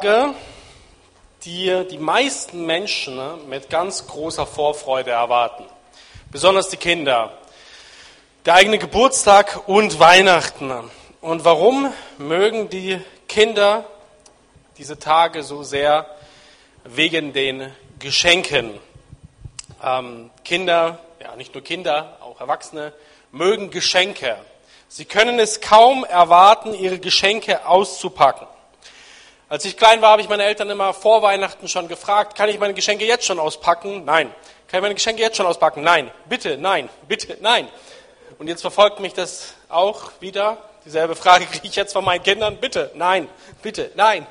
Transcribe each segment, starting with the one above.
Die die meisten Menschen ne, mit ganz großer Vorfreude erwarten. Besonders die Kinder. Der eigene Geburtstag und Weihnachten. Und warum mögen die Kinder diese Tage so sehr? Wegen den Geschenken. Ähm, Kinder, ja nicht nur Kinder, auch Erwachsene, mögen Geschenke. Sie können es kaum erwarten, ihre Geschenke auszupacken. Als ich klein war, habe ich meine Eltern immer vor Weihnachten schon gefragt, kann ich meine Geschenke jetzt schon auspacken? Nein. Kann ich meine Geschenke jetzt schon auspacken? Nein. Bitte, nein, bitte, nein. Und jetzt verfolgt mich das auch wieder. Dieselbe Frage kriege ich jetzt von meinen Kindern. Bitte, nein, bitte, nein.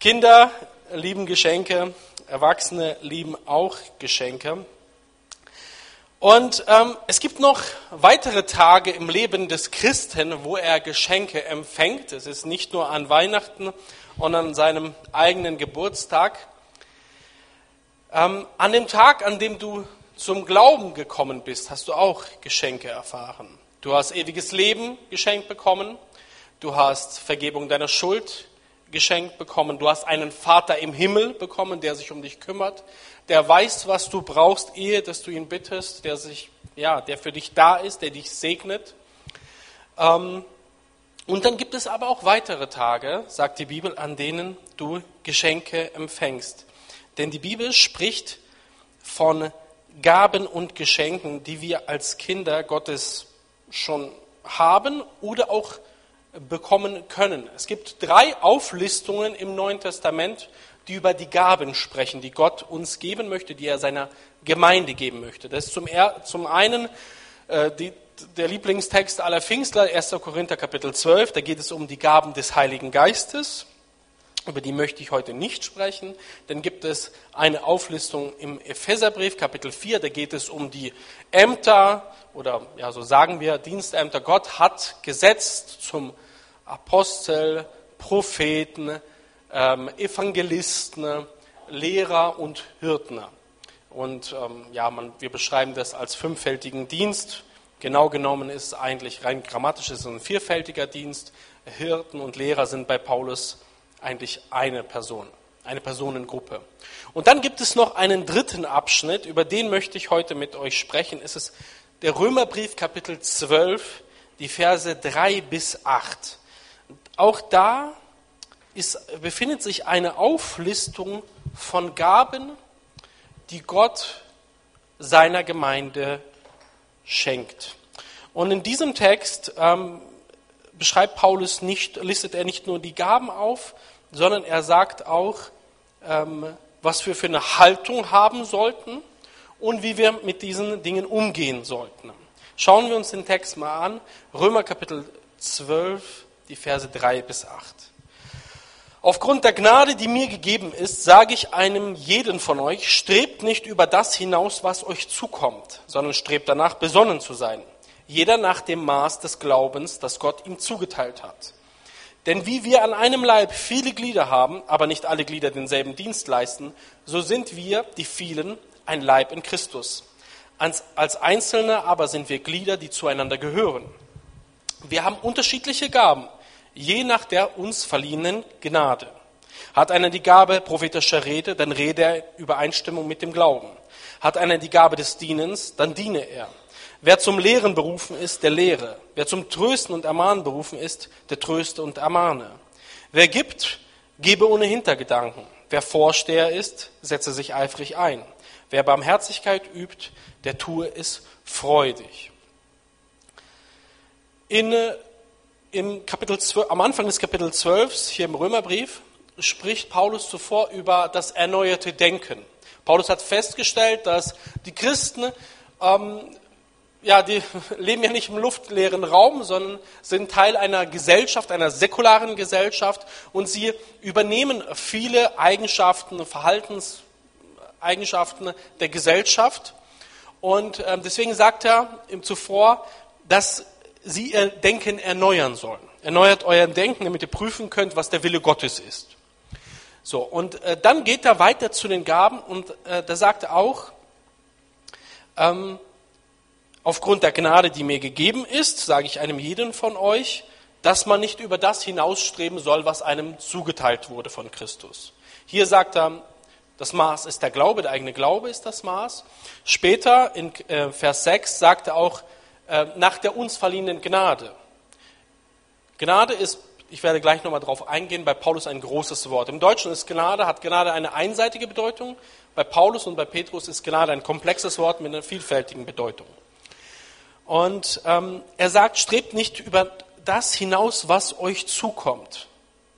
Kinder lieben Geschenke, Erwachsene lieben auch Geschenke. Und ähm, es gibt noch weitere Tage im Leben des Christen, wo er Geschenke empfängt. Es ist nicht nur an Weihnachten und an seinem eigenen Geburtstag. Ähm, an dem Tag, an dem du zum Glauben gekommen bist, hast du auch Geschenke erfahren. Du hast ewiges Leben geschenkt bekommen. Du hast Vergebung deiner Schuld geschenkt bekommen. Du hast einen Vater im Himmel bekommen, der sich um dich kümmert, der weiß, was du brauchst, ehe dass du ihn bittest, der sich, ja, der für dich da ist, der dich segnet. Ähm, und dann gibt es aber auch weitere Tage, sagt die Bibel, an denen du Geschenke empfängst. Denn die Bibel spricht von Gaben und Geschenken, die wir als Kinder Gottes schon haben oder auch bekommen können. Es gibt drei Auflistungen im Neuen Testament, die über die Gaben sprechen, die Gott uns geben möchte, die er seiner Gemeinde geben möchte. Das ist zum, zum einen äh, die, der Lieblingstext aller Pfingstler, 1. Korinther Kapitel 12, da geht es um die Gaben des Heiligen Geistes. Über die möchte ich heute nicht sprechen. Dann gibt es eine Auflistung im Epheserbrief, Kapitel 4, da geht es um die Ämter oder ja, so sagen wir Dienstämter. Gott hat gesetzt zum Apostel, Propheten, ähm, Evangelisten, Lehrer und Hirten. Und ähm, ja, man, wir beschreiben das als fünffältigen Dienst. Genau genommen ist es eigentlich rein grammatisch ist ein vierfältiger Dienst. Hirten und Lehrer sind bei Paulus eigentlich eine Person, eine Personengruppe. Und dann gibt es noch einen dritten Abschnitt, über den möchte ich heute mit euch sprechen. Es ist der Römerbrief Kapitel 12, die Verse 3 bis 8. Auch da ist, befindet sich eine Auflistung von Gaben, die Gott seiner Gemeinde schenkt. Und in diesem Text ähm, beschreibt Paulus nicht, listet er nicht nur die Gaben auf, sondern er sagt auch, ähm, was wir für eine Haltung haben sollten und wie wir mit diesen Dingen umgehen sollten. Schauen wir uns den Text mal an. Römer Kapitel 12, die Verse 3 bis 8. Aufgrund der Gnade, die mir gegeben ist, sage ich einem jeden von euch, strebt nicht über das hinaus, was euch zukommt, sondern strebt danach, besonnen zu sein. Jeder nach dem Maß des Glaubens, das Gott ihm zugeteilt hat. Denn wie wir an einem Leib viele Glieder haben, aber nicht alle Glieder denselben Dienst leisten, so sind wir, die vielen, ein Leib in Christus. Als, Einzelne aber sind wir Glieder, die zueinander gehören. Wir haben unterschiedliche Gaben je nach der uns verliehenen Gnade. Hat einer die Gabe prophetischer Rede, dann rede er Übereinstimmung mit dem Glauben. Hat einer die Gabe des Dienens, dann diene er. Wer zum Lehren berufen ist, der lehre. Wer zum Trösten und Ermahnen berufen ist, der tröste und ermahne. Wer gibt, gebe ohne Hintergedanken. Wer Vorsteher ist, setze sich eifrig ein. Wer Barmherzigkeit übt, der tue es freudig. In im Kapitel 12, am Anfang des Kapitel 12, hier im Römerbrief, spricht Paulus zuvor über das erneuerte Denken. Paulus hat festgestellt, dass die Christen, ähm, ja, die leben ja nicht im luftleeren Raum, sondern sind Teil einer Gesellschaft, einer säkularen Gesellschaft und sie übernehmen viele Eigenschaften, Verhaltenseigenschaften der Gesellschaft. Und ähm, deswegen sagt er ihm zuvor, dass sie ihr Denken erneuern sollen. Erneuert euer Denken, damit ihr prüfen könnt, was der Wille Gottes ist. So, und äh, dann geht er weiter zu den Gaben und äh, da sagt er auch, ähm, aufgrund der Gnade, die mir gegeben ist, sage ich einem jeden von euch, dass man nicht über das hinausstreben soll, was einem zugeteilt wurde von Christus. Hier sagt er, das Maß ist der Glaube, der eigene Glaube ist das Maß. Später in äh, Vers 6 sagt er auch, nach der uns verliehenen Gnade. Gnade ist, ich werde gleich nochmal darauf eingehen, bei Paulus ein großes Wort. Im Deutschen ist Gnade, hat Gnade eine einseitige Bedeutung. Bei Paulus und bei Petrus ist Gnade ein komplexes Wort mit einer vielfältigen Bedeutung. Und ähm, er sagt, strebt nicht über das hinaus, was euch zukommt.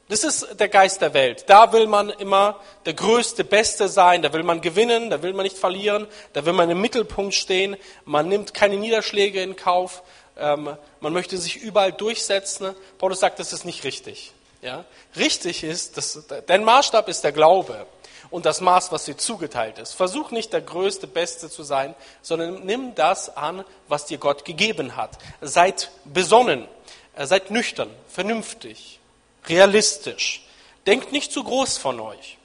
Das ist der Geist der Welt. Da will man immer der Größte, Beste sein, da will man gewinnen, da will man nicht verlieren, da will man im Mittelpunkt stehen, man nimmt keine Niederschläge in Kauf, ähm, man möchte sich überall durchsetzen. Paulus sagt, das ist nicht richtig. Ja? Richtig ist, dass, dein Maßstab ist der Glaube und das Maß, was dir zugeteilt ist. Versuch nicht der Größte, Beste zu sein, sondern nimm das an, was dir Gott gegeben hat. Seid besonnen, äh, seid nüchtern, vernünftig realistisch. Denkt nicht zu groß von euch,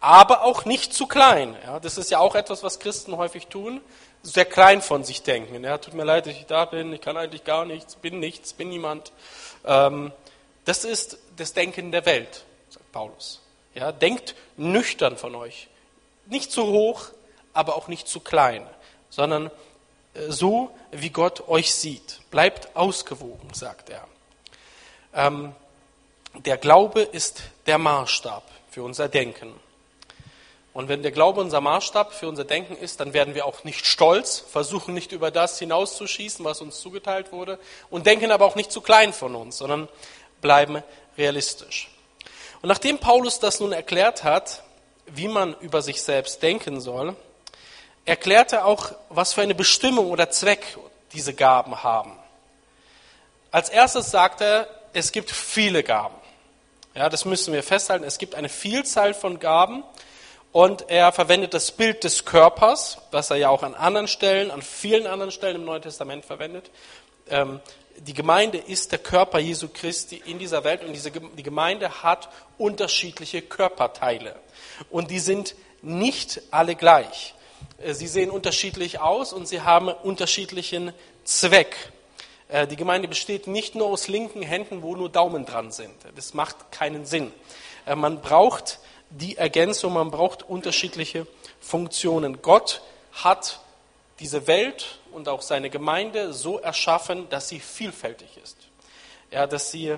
aber auch nicht zu klein. Ja, das ist ja auch etwas, was Christen häufig tun, sehr klein von sich denken. Ja, tut mir leid, dass ich da bin, ich kann eigentlich gar nichts, bin nichts, bin niemand. Ähm, das ist das Denken der Welt, sagt Paulus. Ja, denkt nüchtern von euch. Nicht zu hoch, aber auch nicht zu klein, sondern äh, so, wie Gott euch sieht. Bleibt ausgewogen, sagt er. Ähm, der Glaube ist der Maßstab für unser Denken. Und wenn der Glaube unser Maßstab für unser Denken ist, dann werden wir auch nicht stolz, versuchen nicht über das hinauszuschießen, was uns zugeteilt wurde, und denken aber auch nicht zu klein von uns, sondern bleiben realistisch. Und nachdem Paulus das nun erklärt hat, wie man über sich selbst denken soll, erklärt er auch, was für eine Bestimmung oder Zweck diese Gaben haben. Als erstes sagt er, es gibt viele Gaben. Ja, das müssen wir festhalten. Es gibt eine Vielzahl von Gaben und er verwendet das Bild des Körpers, was er ja auch an anderen Stellen, an vielen anderen Stellen im Neuen Testament verwendet. Ähm, die Gemeinde ist der Körper Jesu Christi in dieser Welt und diese, die Gemeinde hat unterschiedliche Körperteile und die sind nicht alle gleich. Äh, sie sehen unterschiedlich aus und sie haben unterschiedlichen Zweck. Äh, die Gemeinde besteht nicht nur aus linken Händen, wo nur Daumen dran sind. Das macht keinen Sinn. Äh, man braucht die Ergänzung, man braucht unterschiedliche Funktionen. Gott hat diese Welt und auch seine Gemeinde so erschaffen, dass sie vielfältig ist. Ja, dass sie,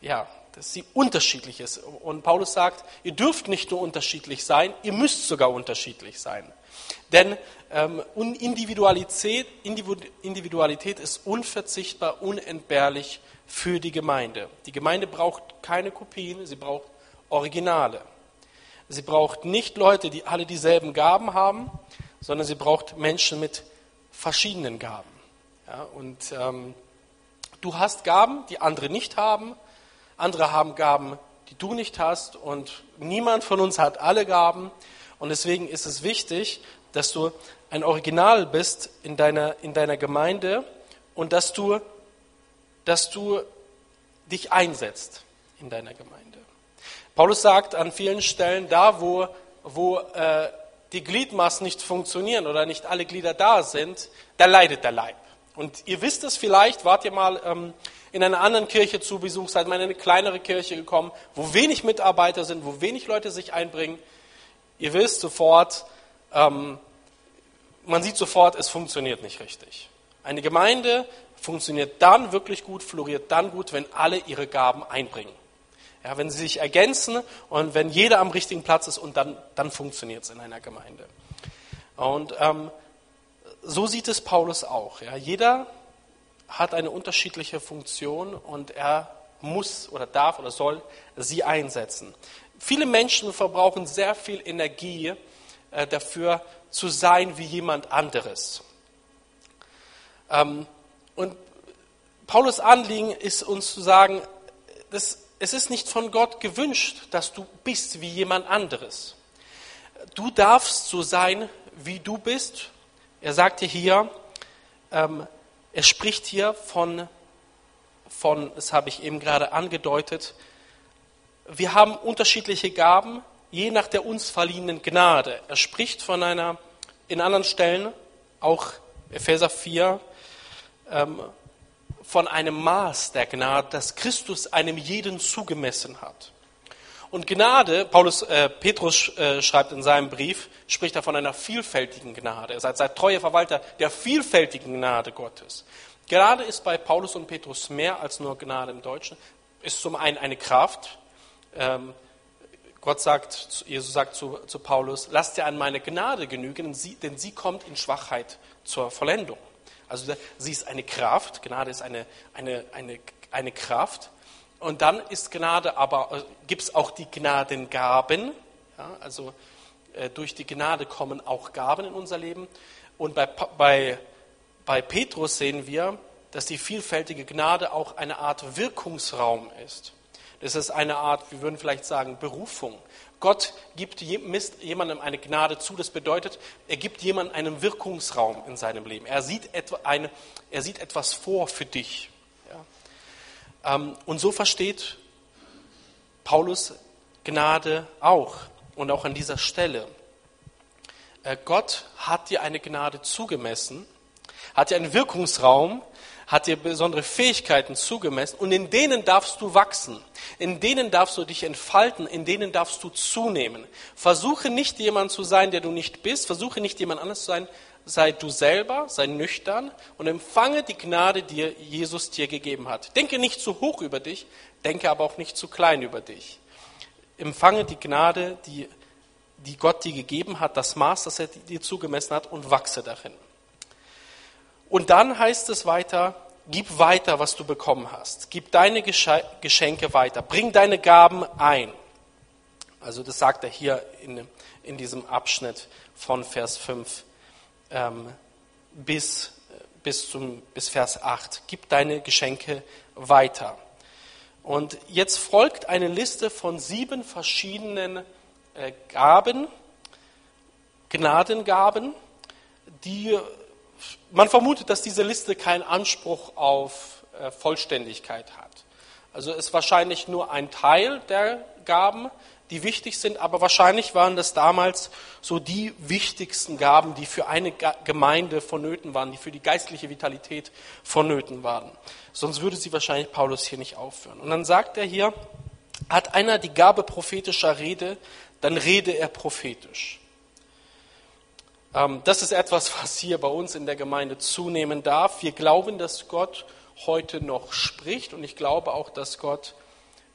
ja, dass sie unterschiedlich ist. Und Paulus sagt, ihr dürft nicht nur unterschiedlich sein, ihr müsst sogar unterschiedlich sein. Denn Individualität, Individualität ist unverzichtbar, unentbehrlich für die Gemeinde. Die Gemeinde braucht keine Kopien, sie braucht Originale. Sie braucht nicht Leute, die alle dieselben Gaben haben, sondern sie braucht Menschen mit verschiedenen Gaben. Ja, und ähm, du hast Gaben, die andere nicht haben. Andere haben Gaben, die du nicht hast. Und niemand von uns hat alle Gaben. Und deswegen ist es wichtig, dass du ein Original bist in deiner, in deiner Gemeinde und dass du, dass du dich einsetzt in deiner Gemeinde. Paulus sagt an vielen Stellen, da wo, wo äh, die Gliedmaßen nicht funktionieren oder nicht alle Glieder da sind, da leidet der Leib. Und ihr wisst es vielleicht, wart ihr mal ähm, in einer anderen Kirche zu Besuch, seid mal in eine kleinere Kirche gekommen, wo wenig Mitarbeiter sind, wo wenig Leute sich einbringen. Ihr wisst sofort, ähm, man sieht sofort, es funktioniert nicht richtig. Eine Gemeinde funktioniert dann wirklich gut, floriert dann gut, wenn alle ihre Gaben einbringen. Ja, wenn sie sich ergänzen und wenn jeder am richtigen Platz ist und dann, dann funktioniert es in einer Gemeinde. Und ähm, so sieht es Paulus auch. Ja. Jeder hat eine unterschiedliche Funktion und er muss oder darf oder soll sie einsetzen. Viele Menschen verbrauchen sehr viel Energie äh, dafür, zu sein wie jemand anderes. Ähm, und Paulus Anliegen ist uns zu sagen, das, es ist nicht von Gott gewünscht, dass du bist wie jemand anderes. Du darfst so sein, wie du bist. Er sagte hier, ähm, er spricht hier von, von, das habe ich eben gerade angedeutet, wir haben unterschiedliche Gaben, je nach der uns verliehenen Gnade. Er spricht von einer, in anderen Stellen, auch Epheser 4, ähm, von einem Maß der Gnade, das Christus einem jeden zugemessen hat. Und Gnade, Paulus, äh, Petrus äh, schreibt in seinem Brief, spricht er von einer vielfältigen Gnade. Er seid, seid treue Verwalter der vielfältigen Gnade Gottes. Gnade ist bei Paulus und Petrus mehr als nur Gnade im Deutschen. Ist zum einen eine Kraft. Ähm, Gott sagt, Jesus sagt zu, zu Paulus, lasst dir an meine Gnade genügen, denn sie, denn sie kommt in Schwachheit zur Vollendung. Also sie ist eine Kraft, Gnade ist eine, eine, eine, eine Kraft. Und dann ist Gnade aber, äh, gibt es auch die Gnadengaben. Ja, also äh, durch die Gnade kommen auch Gaben in unser Leben. Und bei, bei, bei Petrus sehen wir, dass die vielfältige Gnade auch eine Art Wirkungsraum ist. Das ist eine Art, wir würden vielleicht sagen, Berufung. Gott gibt jemandem eine Gnade zu. Das bedeutet, er gibt jemandem einen Wirkungsraum in seinem Leben. Er sieht, eine, er sieht etwas vor für dich. Ähm, und so versteht Paulus Gnade auch und auch an dieser Stelle. Äh, Gott hat dir eine Gnade zugemessen, hat dir einen Wirkungsraum, hat dir besondere Fähigkeiten zugemessen und in denen darfst du wachsen, in denen darfst du dich entfalten, in denen darfst du zunehmen. Versuche nicht jemand zu sein, der du nicht bist, versuche nicht jemand anders zu sein, sei du selber, sei nüchtern und empfange die Gnade, die Jesus dir gegeben hat. Denke nicht zu hoch über dich, denke aber auch nicht zu klein über dich. Empfange die Gnade, die, die Gott dir gegeben hat, das Maß, das er dir zugemessen hat und wachse darin. Und dann heißt es weiter, gib weiter, was du bekommen hast. Gib deine Geschenke weiter. Bring deine Gaben ein. Also das sagt er hier in, in diesem Abschnitt von Vers 5 ähm, bis, bis, zum, bis Vers 8. Gib deine Geschenke weiter. Und jetzt folgt eine Liste von sieben verschiedenen äh, Gaben, Gnadengaben, die man vermutet, dass diese Liste keinen Anspruch auf äh, Vollständigkeit hat. Also ist wahrscheinlich nur ein Teil der Gaben, die wichtig sind, aber wahrscheinlich waren das damals so die wichtigsten Gaben, die für eine Gemeinde vonnöten waren, die für die geistliche Vitalität vonnöten waren. Sonst würde sie wahrscheinlich Paulus hier nicht aufführen. Und dann sagt er hier, hat einer die Gabe prophetischer Rede, dann rede er prophetisch. Ähm, das ist etwas, was hier bei uns in der Gemeinde zunehmen darf. Wir glauben, dass Gott heute noch spricht und ich glaube auch, dass Gott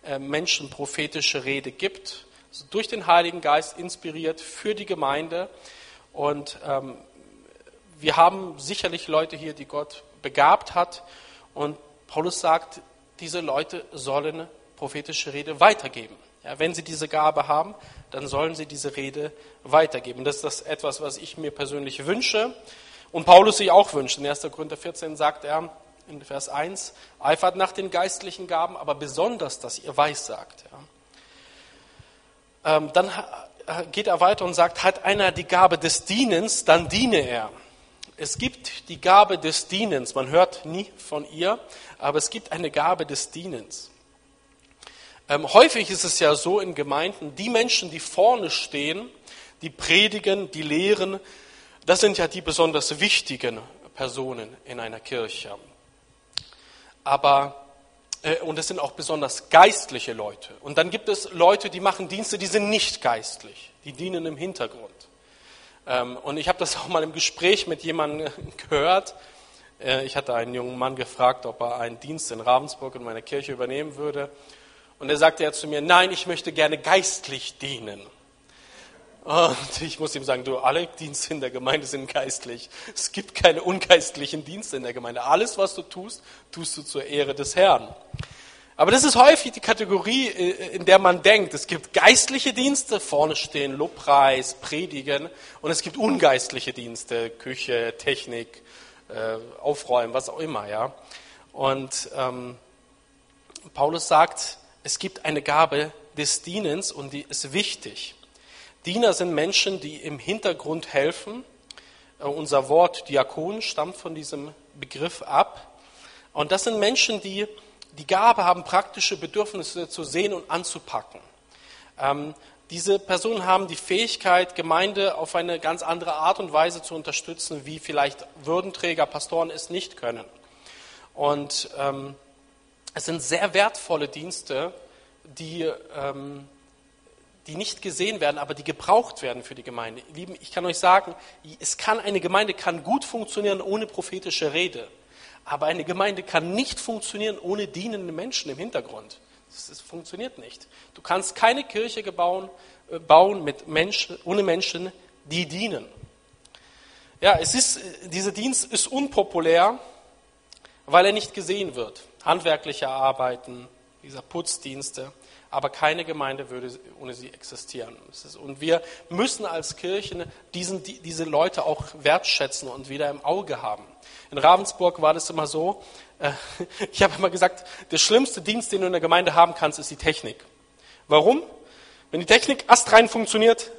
äh, Menschen prophetische Rede gibt, also durch den Heiligen Geist inspiriert für die Gemeinde. Und ähm, wir haben sicherlich Leute hier, die Gott begabt hat. Und Paulus sagt, diese Leute sollen prophetische Rede weitergeben. Ja, wenn sie diese Gabe haben, dann sollen sie diese Rede weitergeben. Das ist das etwas, was ich mir persönlich wünsche und Paulus sich auch wünscht. In 1. Korinther 14 sagt er, in Vers 1, eifert nach den geistlichen Gaben, aber besonders, dass ihr weissagt. Ja. Ähm, dann geht er weiter und sagt, hat einer die Gabe des Dienens, dann diene er. Es gibt die Gabe des Dienens, man hört nie von ihr, aber es gibt eine Gabe des Dienens. Ähm, häufig ist es ja so in Gemeinden, die Menschen, die vorne stehen, die predigen, die lehren, das sind ja die besonders wichtigen Personen in einer Kirche aber äh, und es sind auch besonders geistliche Leute. Und dann gibt es Leute, die machen Dienste, die sind nicht geistlich, die dienen im Hintergrund. Ähm, und ich habe das auch mal im Gespräch mit jemandem gehört. Äh, ich hatte einen jungen Mann gefragt, ob er einen Dienst in Ravensburg in meiner Kirche übernehmen würde. Und er sagte ja zu mir, nein, ich möchte gerne geistlich dienen. Und ich muss ihm sagen, du, alle Dienste in der Gemeinde sind geistlich. Es gibt keine ungeistlichen Dienste in der Gemeinde. Alles, was du tust, tust du zur Ehre des Herrn. Aber das ist häufig die Kategorie, äh, in der man denkt, es gibt geistliche Dienste, vorne stehen Lobpreis, Predigen, und es gibt ungeistliche Dienste, Küche, Technik, äh, Aufräumen, was auch immer, ja. Und ähm, Paulus sagt, es gibt eine Gabe des Dienens und die ist wichtig. Diener sind Menschen, die im Hintergrund helfen. Äh, unser Wort Diakon stammt von diesem Begriff ab. Und das sind Menschen, die die Gabe haben, praktische Bedürfnisse zu sehen und anzupacken. Ähm, diese Personen haben die Fähigkeit, Gemeinde auf eine ganz andere Art und Weise zu unterstützen, wie vielleicht Würdenträger, Pastoren es nicht können. Und ähm, es sind sehr wertvolle Dienste, die, ähm, die nicht gesehen werden, aber die gebraucht werden für die Gemeinde. Lieben, ich kann euch sagen, es kann, eine Gemeinde kann gut funktionieren ohne prophetische Rede. Aber eine Gemeinde kann nicht funktionieren ohne dienende Menschen im Hintergrund. Das, das funktioniert nicht. Du kannst keine Kirche bauen, äh, bauen mit Menschen, ohne Menschen, die dienen. Ja, es ist, dieser Dienst ist unpopulär, weil er nicht gesehen wird. Handwerkliche Arbeiten, dieser Putzdienste, aber keine Gemeinde würde ohne sie existieren. Und wir müssen als Kirchen diesen, diese Leute auch wertschätzen und wieder im Auge haben. In Ravensburg war das immer so, äh, ich habe immer gesagt, der schlimmste Dienst, den du in der Gemeinde haben kannst, ist die Technik. Warum? Wenn die Technik astrein funktioniert,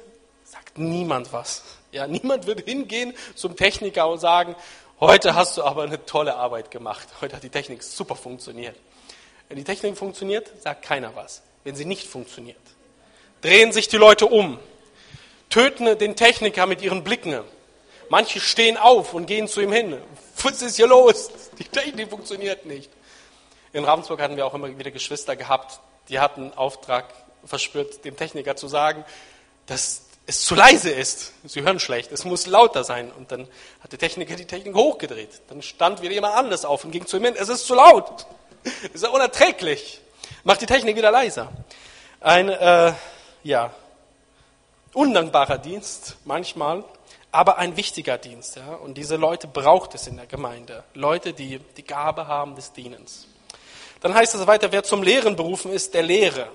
sagt niemand was. Ja, niemand wird hingehen zum Techniker und sagen, heute hast du aber eine tolle Arbeit gemacht. Heute hat die Technik super funktioniert. Wenn die Technik funktioniert, sagt keiner was. Wenn sie nicht funktioniert, drehen sich die Leute um, töten den Techniker mit ihren Blicken. Manche stehen auf und gehen zu ihm hin. Was ist hier los? Die Technik funktioniert nicht. In Ravensburg hatten wir auch immer wieder Geschwister gehabt, die hatten Auftrag verspürt, dem Techniker zu sagen, dass es zu leise ist. Sie hören schlecht, es muss lauter sein. Und dann hat der Techniker die Technik hochgedreht. Dann stand wieder jemand anderes auf und ging zu ihm hin, es ist zu laut. Es ist ja unerträglich. Macht die Technik wieder leiser. Ein, äh, ja, undankbarer Dienst manchmal, aber ein wichtiger Dienst. Ja? Und diese Leute braucht es in der Gemeinde. Leute, die die Gabe haben des Dienens. Dann heißt es weiter, wer zum Lehren berufen ist, der lehre.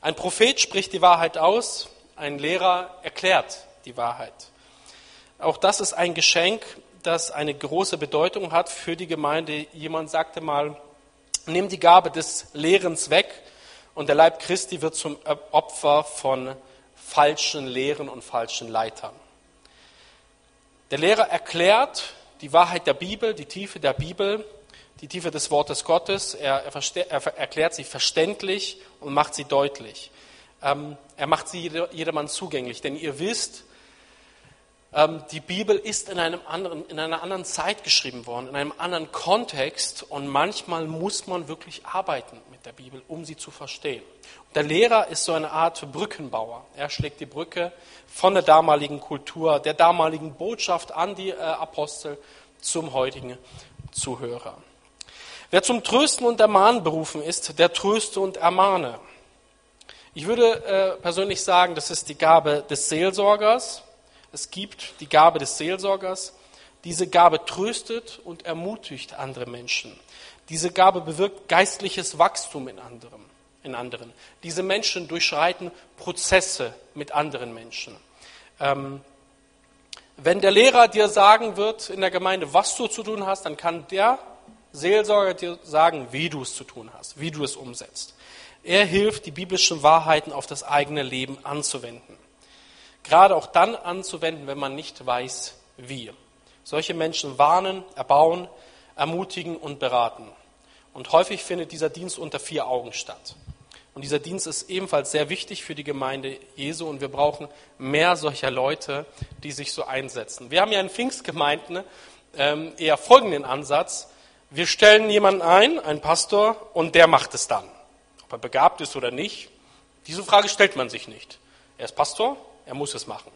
Ein Prophet spricht die Wahrheit aus, ein Lehrer erklärt die Wahrheit. Auch das ist ein Geschenk, das eine große Bedeutung hat für die Gemeinde. Jemand sagte mal, nimm die Gabe des Lehrens weg und der Leib Christi wird zum Opfer von falschen Lehren und falschen Leitern. Der Lehrer erklärt die Wahrheit der Bibel, die Tiefe der Bibel, die Tiefe des Wortes Gottes. Er, er, er erklärt sie verständlich und macht sie deutlich. Ähm, er macht sie jedermann zugänglich. Denn ihr wisst, ähm, die Bibel ist in, einem anderen, in einer anderen Zeit geschrieben worden, in einem anderen Kontext. Und manchmal muss man wirklich arbeiten mit der Bibel, um sie zu verstehen. Und der Lehrer ist so eine Art Brückenbauer. Er schlägt die Brücke von der damaligen Kultur, der damaligen Botschaft an die äh, Apostel zum heutigen Zuhörer. Wer zum Trösten und Ermahnen berufen ist, der tröste und ermahne. Ich würde äh, persönlich sagen, das ist die Gabe des Seelsorgers. Es gibt die Gabe des Seelsorgers. Diese Gabe tröstet und ermutigt andere Menschen. Diese Gabe bewirkt geistliches Wachstum in anderen. In anderen. Diese Menschen durchschreiten Prozesse mit anderen Menschen. Ähm, wenn der Lehrer dir sagen wird in der Gemeinde, was du zu tun hast, dann kann der Seelsorger dir sagen, wie du es zu tun hast, wie du es umsetzt. Er hilft, die biblischen Wahrheiten auf das eigene Leben anzuwenden. Gerade auch dann anzuwenden, wenn man nicht weiß, wie. Solche Menschen warnen, erbauen, ermutigen und beraten. Und häufig findet dieser Dienst unter vier Augen statt. Und dieser Dienst ist ebenfalls sehr wichtig für die Gemeinde Jesu und wir brauchen mehr solcher Leute, die sich so einsetzen. Wir haben ja in Pfingstgemeinden ähm, eher folgenden Ansatz. Wir stellen jemanden ein, einen Pastor, und der macht es dann er begabt ist oder nicht, diese Frage stellt man sich nicht. Er ist Pastor, er muss es machen.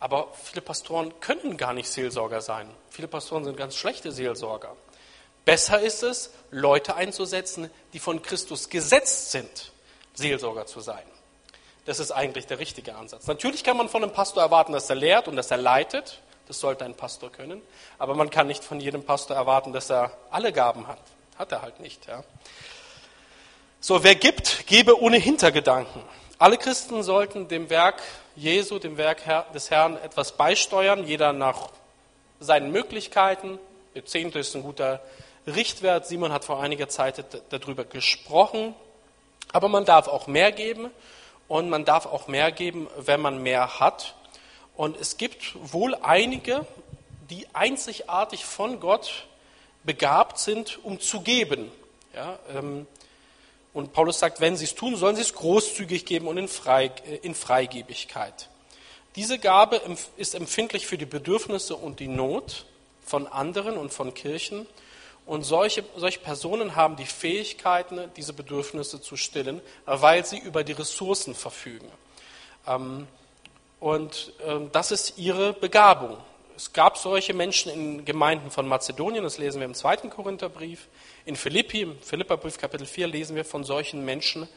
Aber viele Pastoren können gar nicht Seelsorger sein. Viele Pastoren sind ganz schlechte Seelsorger. Besser ist es, Leute einzusetzen, die von Christus gesetzt sind, Seelsorger zu sein. Das ist eigentlich der richtige Ansatz. Natürlich kann man von einem Pastor erwarten, dass er lehrt und dass er leitet. Das sollte ein Pastor können. Aber man kann nicht von jedem Pastor erwarten, dass er alle Gaben hat. Hat er halt nicht. Ja. So, wer gibt, gebe ohne Hintergedanken. Alle Christen sollten dem Werk Jesu, dem Werk des Herrn etwas beisteuern, jeder nach seinen Möglichkeiten. Der Zehnte ist ein guter Richtwert. Simon hat vor einiger Zeit darüber gesprochen. Aber man darf auch mehr geben und man darf auch mehr geben, wenn man mehr hat. Und es gibt wohl einige, die einzigartig von Gott begabt sind, um zu geben. Ja, ähm, und Paulus sagt, wenn sie es tun, sollen sie es großzügig geben und in, Frei, äh, in Freigebigkeit. Diese Gabe ist empfindlich für die Bedürfnisse und die Not von anderen und von Kirchen. Und solche, solche Personen haben die Fähigkeiten, diese Bedürfnisse zu stillen, weil sie über die Ressourcen verfügen. Ähm, und ähm, das ist ihre Begabung. Es gab solche Menschen in Gemeinden von Mazedonien, das lesen wir im zweiten Korintherbrief. In Philippi, im Philipperbrief Kapitel 4, lesen wir von solchen Menschen,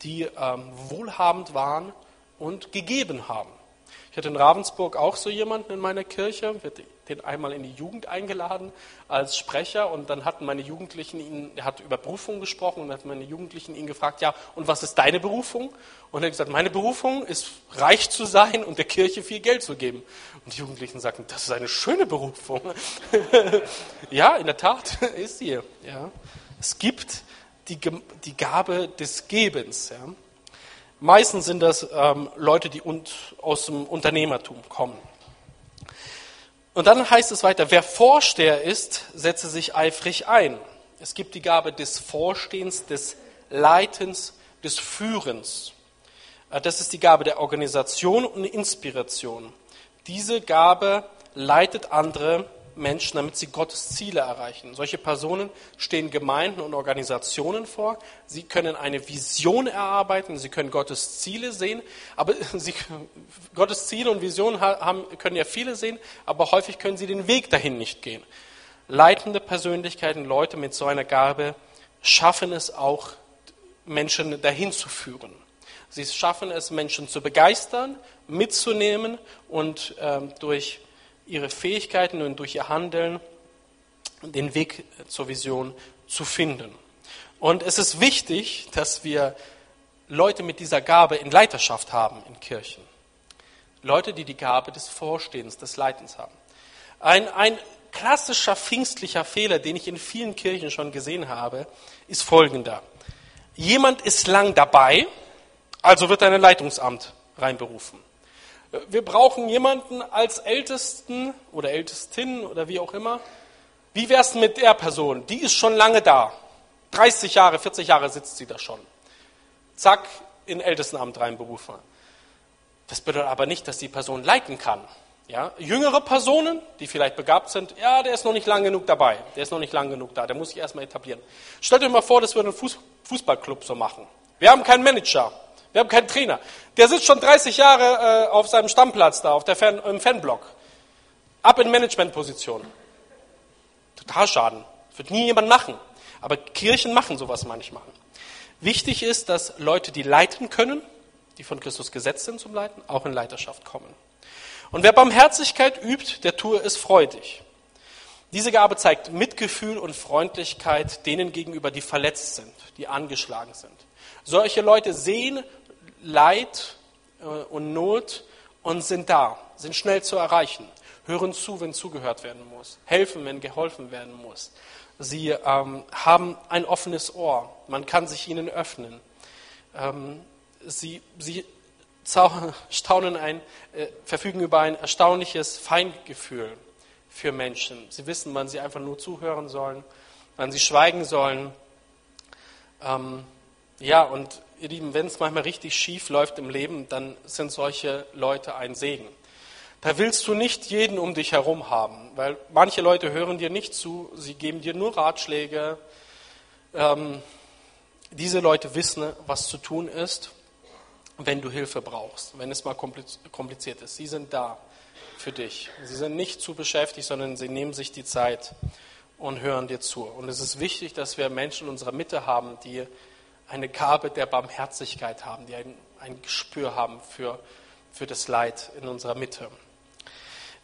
die ähm, wohlhabend waren und gegeben haben. Ich hatte in Ravensburg auch so jemanden in meiner Kirche, den einmal in die Jugend eingeladen als Sprecher und dann hatten meine Jugendlichen ihn, er hat über Berufung gesprochen und hat meine Jugendlichen ihn gefragt, ja, und was ist deine Berufung? Und er hat gesagt, meine Berufung ist reich zu sein und der Kirche viel Geld zu geben. Und die Jugendlichen sagten, das ist eine schöne Berufung. ja, in der Tat ist sie. Ja. Es gibt die, die Gabe des Gebens. Ja. Meistens sind das ähm, Leute, die aus dem Unternehmertum kommen. Und dann heißt es weiter, wer Vorsteher ist, setze sich eifrig ein. Es gibt die Gabe des Vorstehens, des Leitens, des Führens. Äh, das ist die Gabe der Organisation und Inspiration. Diese Gabe leitet andere Menschen, damit sie Gottes Ziele erreichen. Solche Personen stehen Gemeinden und Organisationen vor. Sie können eine Vision erarbeiten, sie können Gottes Ziele sehen, aber sie, Gottes Ziele und Visionen können ja viele sehen, aber häufig können sie den Weg dahin nicht gehen. Leitende Persönlichkeiten, Leute mit so einer Gabe, schaffen es auch, Menschen dahin zu führen. Sie schaffen es, Menschen zu begeistern, mitzunehmen und ähm, durch ihre Fähigkeiten und durch ihr Handeln den Weg zur Vision zu finden. Und es ist wichtig, dass wir Leute mit dieser Gabe in Leiterschaft haben in Kirchen. Leute, die die Gabe des Vorstehens, des Leitens haben. Ein, ein klassischer pfingstlicher Fehler, den ich in vielen Kirchen schon gesehen habe, ist folgender. Jemand ist lang dabei, also wird ein Leitungsamt reinberufen. Wir brauchen jemanden als Ältesten oder Ältestin oder wie auch immer. Wie wäre es mit der Person? Die ist schon lange da. 30 Jahre, 40 Jahre sitzt sie da schon. Zack, in Ältestenamt reinberufen. Das bedeutet aber nicht, dass die Person leiten kann. Ja, jüngere Personen, die vielleicht begabt sind, ja, der ist noch nicht lang genug dabei, der ist noch nicht lang genug da, der muss sich erstmal etablieren. Stellt euch mal vor, das würde ein Fußballclub so machen. Wir haben keinen Manager, wir haben keinen Trainer. Der sitzt schon 30 Jahre äh, auf seinem Stammplatz da, auf der Fan, im Fanblock. Ab in Managementposition. Total schaden. Wird nie jemand machen. Aber Kirchen machen sowas manchmal. Wichtig ist, dass Leute, die leiten können, die von Christus gesetzt sind zum Leiten, auch in Leiterschaft kommen. Und wer Barmherzigkeit übt, der tue es freudig. Diese Gabe zeigt Mitgefühl und Freundlichkeit denen gegenüber, die verletzt sind, die angeschlagen sind. Solche Leute sehen Leid äh, und Not und sind da, sind schnell zu erreichen, hören zu, wenn zugehört werden muss, helfen, wenn geholfen werden muss. Sie ähm, haben ein offenes Ohr, man kann sich ihnen öffnen. Ähm, sie, sie staunen ein, äh, verfügen über ein erstaunliches Feingefühl für Menschen. Sie wissen, wann sie einfach nur zuhören sollen, wann sie schweigen sollen. Ähm, ja, und ihr Lieben, wenn es manchmal richtig schief läuft im Leben, dann sind solche Leute ein Segen. Da willst du nicht jeden um dich herum haben, weil manche Leute hören dir nicht zu, sie geben dir nur Ratschläge. Ähm, diese Leute wissen, was zu tun ist, wenn du Hilfe brauchst, wenn es mal kompliziert ist. Sie sind da für dich. Sie sind nicht zu beschäftigt, sondern sie nehmen sich die Zeit und hören dir zu. Und es ist wichtig, dass wir Menschen in unserer Mitte haben, die eine Gabe der Barmherzigkeit haben, die ein, ein Gespür haben für, für das Leid in unserer Mitte.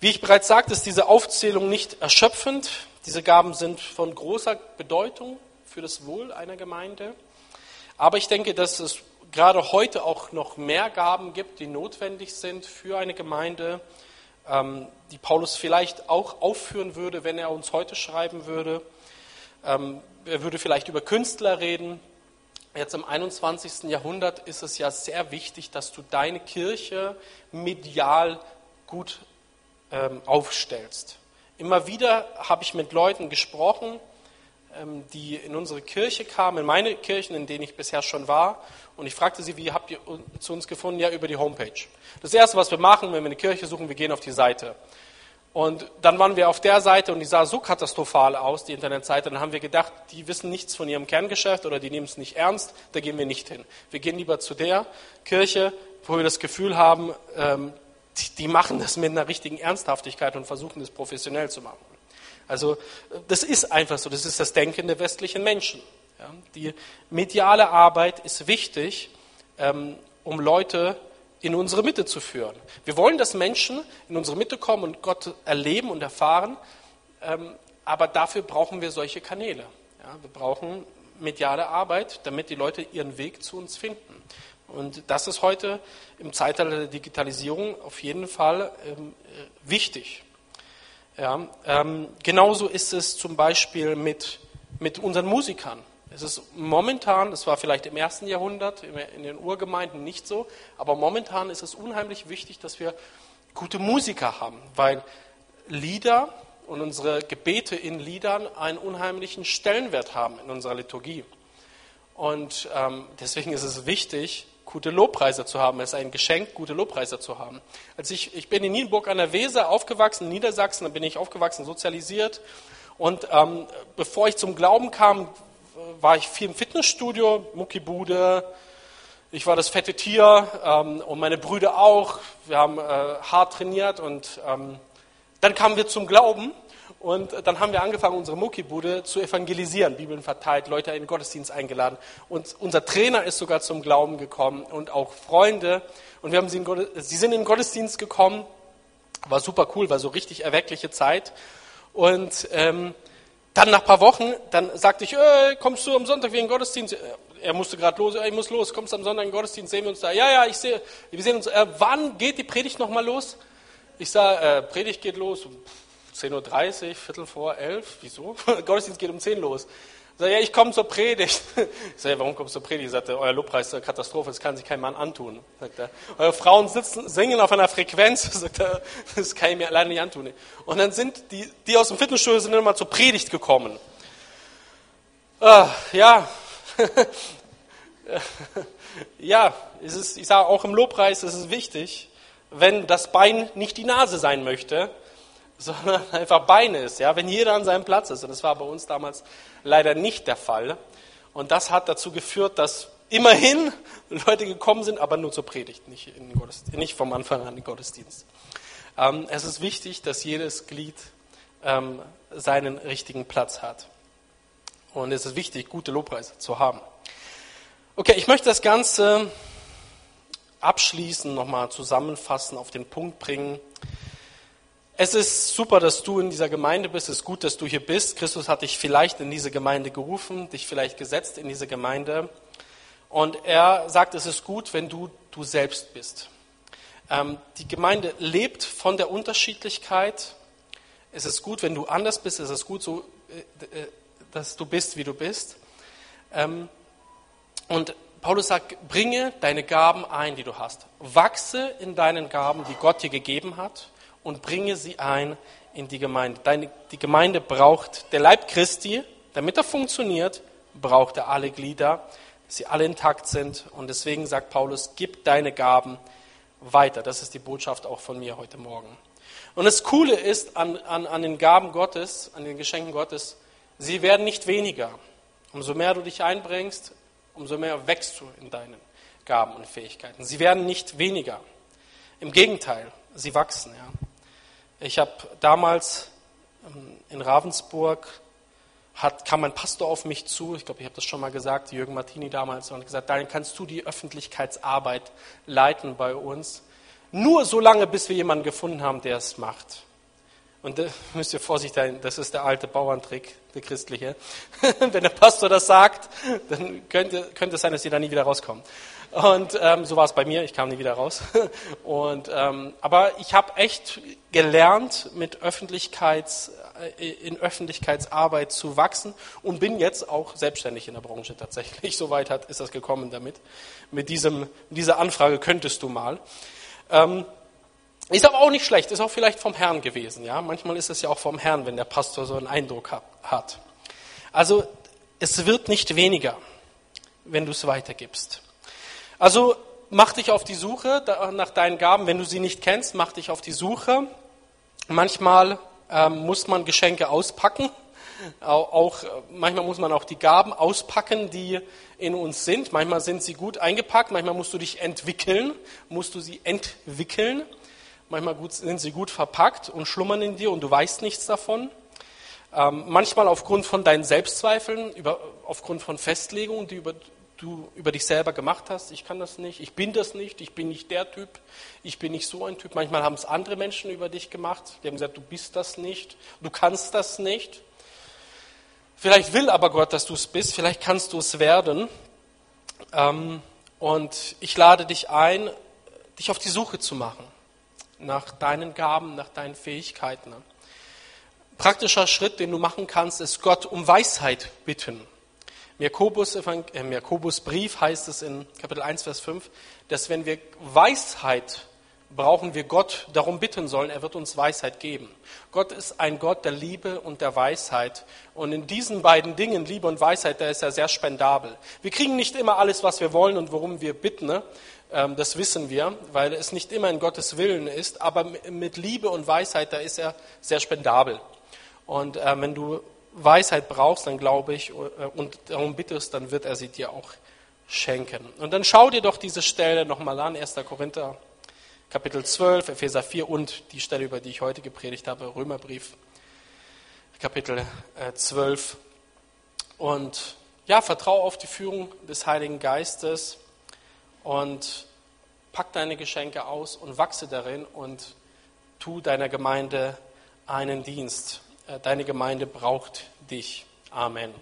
Wie ich bereits sagte, ist diese Aufzählung nicht erschöpfend. Diese Gaben sind von großer Bedeutung für das Wohl einer Gemeinde. Aber ich denke, dass es gerade heute auch noch mehr Gaben gibt, die notwendig sind für eine Gemeinde, ähm, die Paulus vielleicht auch aufführen würde, wenn er uns heute schreiben würde. Ähm, er würde vielleicht über Künstler reden, Jetzt im 21. Jahrhundert ist es ja sehr wichtig, dass du deine Kirche medial gut ähm, aufstellst. Immer wieder habe ich mit Leuten gesprochen, ähm, die in unsere Kirche kamen, in meine Kirchen, in denen ich bisher schon war. Und ich fragte sie, wie habt ihr zu uns gefunden? Ja, über die Homepage. Das Erste, was wir machen, wenn wir eine Kirche suchen, wir gehen auf die Seite. Und dann waren wir auf der Seite und die sah so katastrophal aus, die Internetseite. Dann haben wir gedacht, die wissen nichts von ihrem Kerngeschäft oder die nehmen es nicht ernst, da gehen wir nicht hin. Wir gehen lieber zu der Kirche, wo wir das Gefühl haben, ähm, die, machen das mit einer richtigen Ernsthaftigkeit und versuchen das professionell zu machen. Also das ist einfach so, das ist das Denken der westlichen Menschen. Die mediale Arbeit ist wichtig, ähm, um Leute in unsere Mitte zu führen. Wir wollen, dass Menschen in unsere Mitte kommen und Gott erleben und erfahren, ähm, aber dafür brauchen wir solche Kanäle. Wir brauchen mediale Arbeit, damit die Leute ihren Weg zu uns finden. Und das ist heute im Zeitalter der Digitalisierung auf jeden Fall ähm, äh, wichtig. Ja, ähm, genauso ist es zum Beispiel mit, mit unseren Musikern. Es ist momentan, das war vielleicht im ersten Jahrhundert, in den Urgemeinden nicht so, aber momentan ist es unheimlich wichtig, dass wir gute Musiker haben, weil Lieder und unsere Gebete in Liedern einen unheimlichen Stellenwert haben in unserer Liturgie. Und ähm, deswegen ist es wichtig, gute Lobpreiser zu haben. Es ist ein Geschenk, gute Lobpreiser zu haben. Als ich, ich bin in Nienburg an der Weser aufgewachsen, in Niedersachsen, da bin ich aufgewachsen, sozialisiert. Und ähm, bevor ich zum Glauben kam, war ich viel im Fitnessstudio, Muckibude. Ich war das fette Tier ähm, und meine Brüder auch. Wir haben äh, hart trainiert und ähm, dann kamen wir zum Glauben und dann haben wir angefangen, unsere Muckibude zu evangelisieren, Bibeln verteilt, Leute in den Gottesdienst eingeladen. Und unser Trainer ist sogar zum Glauben gekommen und auch Freunde. Und wir haben sie, sie sind in den Gottesdienst gekommen. War super cool, war so richtig erweckliche Zeit. Und ähm, dann nach ein paar Wochen, dann sagte ich, äh, kommst du am Sonntag den Gottesdienst? Er musste gerade los, ich muss los, kommst am Sonntag in den Gottesdienst, sehen wir uns da? Ja, ja, ich sehe, wir sehen uns. Äh, wann geht die Predigt nochmal los? Ich sage, äh, Predigt geht los um 10.30 Uhr, Viertel vor elf. Wieso? Gottesdienst geht um 10 los. Sage, ja, ich komme zur Predigt. Ich sage, warum kommst du zur Predigt? Ich sagte, euer Lobpreis ist eine Katastrophe, das kann sich kein Mann antun. Sagt er, eure Frauen sitzen, singen auf einer Frequenz, sagt er, das kann ich mir alleine nicht antun. Und dann sind die, die aus dem Fitnessstudio sind immer zur Predigt gekommen. Ah, ja, ja, es ist, ich sage auch im Lobpreis ist es wichtig, wenn das Bein nicht die Nase sein möchte, sondern einfach Beine ist, ja, wenn jeder an seinem Platz ist. Und das war bei uns damals leider nicht der Fall. Und das hat dazu geführt, dass immerhin Leute gekommen sind, aber nur zur Predigt, nicht, nicht vom Anfang an in den Gottesdienst. Ähm, es ist wichtig, dass jedes Glied ähm, seinen richtigen Platz hat. Und es ist wichtig, gute Lobpreise zu haben. Okay, ich möchte das Ganze abschließen, nochmal zusammenfassen, auf den Punkt bringen. Es ist super, dass du in dieser Gemeinde bist. Es ist gut, dass du hier bist. Christus hat dich vielleicht in diese Gemeinde gerufen, dich vielleicht gesetzt in diese Gemeinde. Und er sagt, es ist gut, wenn du du selbst bist. Ähm, die Gemeinde lebt von der Unterschiedlichkeit. Es ist gut, wenn du anders bist. Es ist gut, so, äh, äh, dass du bist, wie du bist. Ähm, und Paulus sagt, bringe deine Gaben ein, die du hast. Wachse in deinen Gaben, die Gott dir gegeben hat und bringe sie ein in die Gemeinde. Deine, die Gemeinde braucht, der Leib Christi, damit er funktioniert, braucht er alle Glieder, dass sie alle intakt sind. Und deswegen sagt Paulus, gib deine Gaben weiter. Das ist die Botschaft auch von mir heute Morgen. Und das Coole ist an, an, an den Gaben Gottes, an den Geschenken Gottes, sie werden nicht weniger. Umso mehr du dich einbringst, umso mehr wächst du in deinen Gaben und Fähigkeiten. Sie werden nicht weniger. Im Gegenteil, sie wachsen. Ja. Ich habe damals ähm, in Ravensburg, hat, kam ein Pastor auf mich zu, ich glaube, ich habe das schon mal gesagt, Jürgen Martini damals, und gesagt, Daniel, kannst du die Öffentlichkeitsarbeit leiten bei uns? Nur so lange, bis wir jemanden gefunden haben, der es macht. Und da müsst ihr vorsichtig sein, das ist der alte Bauerntrick, der christliche. Wenn der Pastor das sagt, dann könnte, könnte es sein, dass ihr da nie wieder rauskommt. Und ähm, so war es bei mir, ich kam nie wieder raus. Und, ähm, aber ich habe echt gelernt, mit Öffentlichkeits, äh, in Öffentlichkeitsarbeit zu wachsen und bin jetzt auch selbstständig in der Branche tatsächlich. So weit hat, ist das gekommen damit. Mit diesem, dieser Anfrage könntest du mal. Ähm, ist aber auch nicht schlecht, ist auch vielleicht vom Herrn gewesen. Ja? Manchmal ist es ja auch vom Herrn, wenn der Pastor so einen Eindruck hat. Also es wird nicht weniger, wenn du es weitergibst. Also mach dich auf die Suche nach deinen Gaben. Wenn du sie nicht kennst, mach dich auf die Suche Manchmal ähm, muss man Geschenke auspacken. Auch, auch, manchmal muss man auch die Gaben auspacken, die in uns sind. Manchmal sind sie gut eingepackt, manchmal musst du dich entwickeln, musst du sie entwickeln. Manchmal sind sie gut verpackt und schlummern in dir und du weißt nichts davon. Ähm, manchmal aufgrund von deinen Selbstzweifeln, über, aufgrund von Festlegungen, die über, du über dich selber gemacht hast. Ich kann das nicht, ich bin das nicht, ich bin nicht der Typ, ich bin nicht so ein Typ. Manchmal haben es andere Menschen über dich gemacht. Die haben gesagt, du bist das nicht, du kannst das nicht. Vielleicht will aber Gott, dass du es bist, vielleicht kannst du es werden. Ähm, und ich lade dich ein, dich auf die Suche zu machen nach deinen Gaben, nach deinen Fähigkeiten. Praktischer Schritt, den du machen kannst, ist Gott um Weisheit bitten. Im Jakobus, im Jakobusbrief heißt es in Kapitel 1, Vers 5, dass wenn wir Weisheit brauchen, wir Gott darum bitten sollen, er wird uns Weisheit geben. Gott ist ein Gott der Liebe und der Weisheit. Und in diesen beiden Dingen, Liebe und Weisheit, da ist er sehr spendabel. Wir kriegen nicht immer alles, was wir wollen und worum wir bitten. Ne? Ähm, das wissen wir, weil es nicht immer in Gottes Willen ist, aber mit Liebe und Weisheit, da ist er sehr spendabel. Und äh, wenn du Weisheit brauchst, dann glaube ich, äh, und darum bittest, dann wird er sie dir auch schenken. Und dann schau dir doch diese Stelle nochmal an, 1. Korinther Kapitel 12, Epheser 4 und die Stelle, über die ich heute gepredigt habe, Römerbrief Kapitel 12. Äh, und ja, vertraue auf die Führung des Heiligen Geistes und pack deine Geschenke aus und wachse darin und tu deiner Gemeinde einen Dienst. Äh, deine Gemeinde braucht dich. Amen.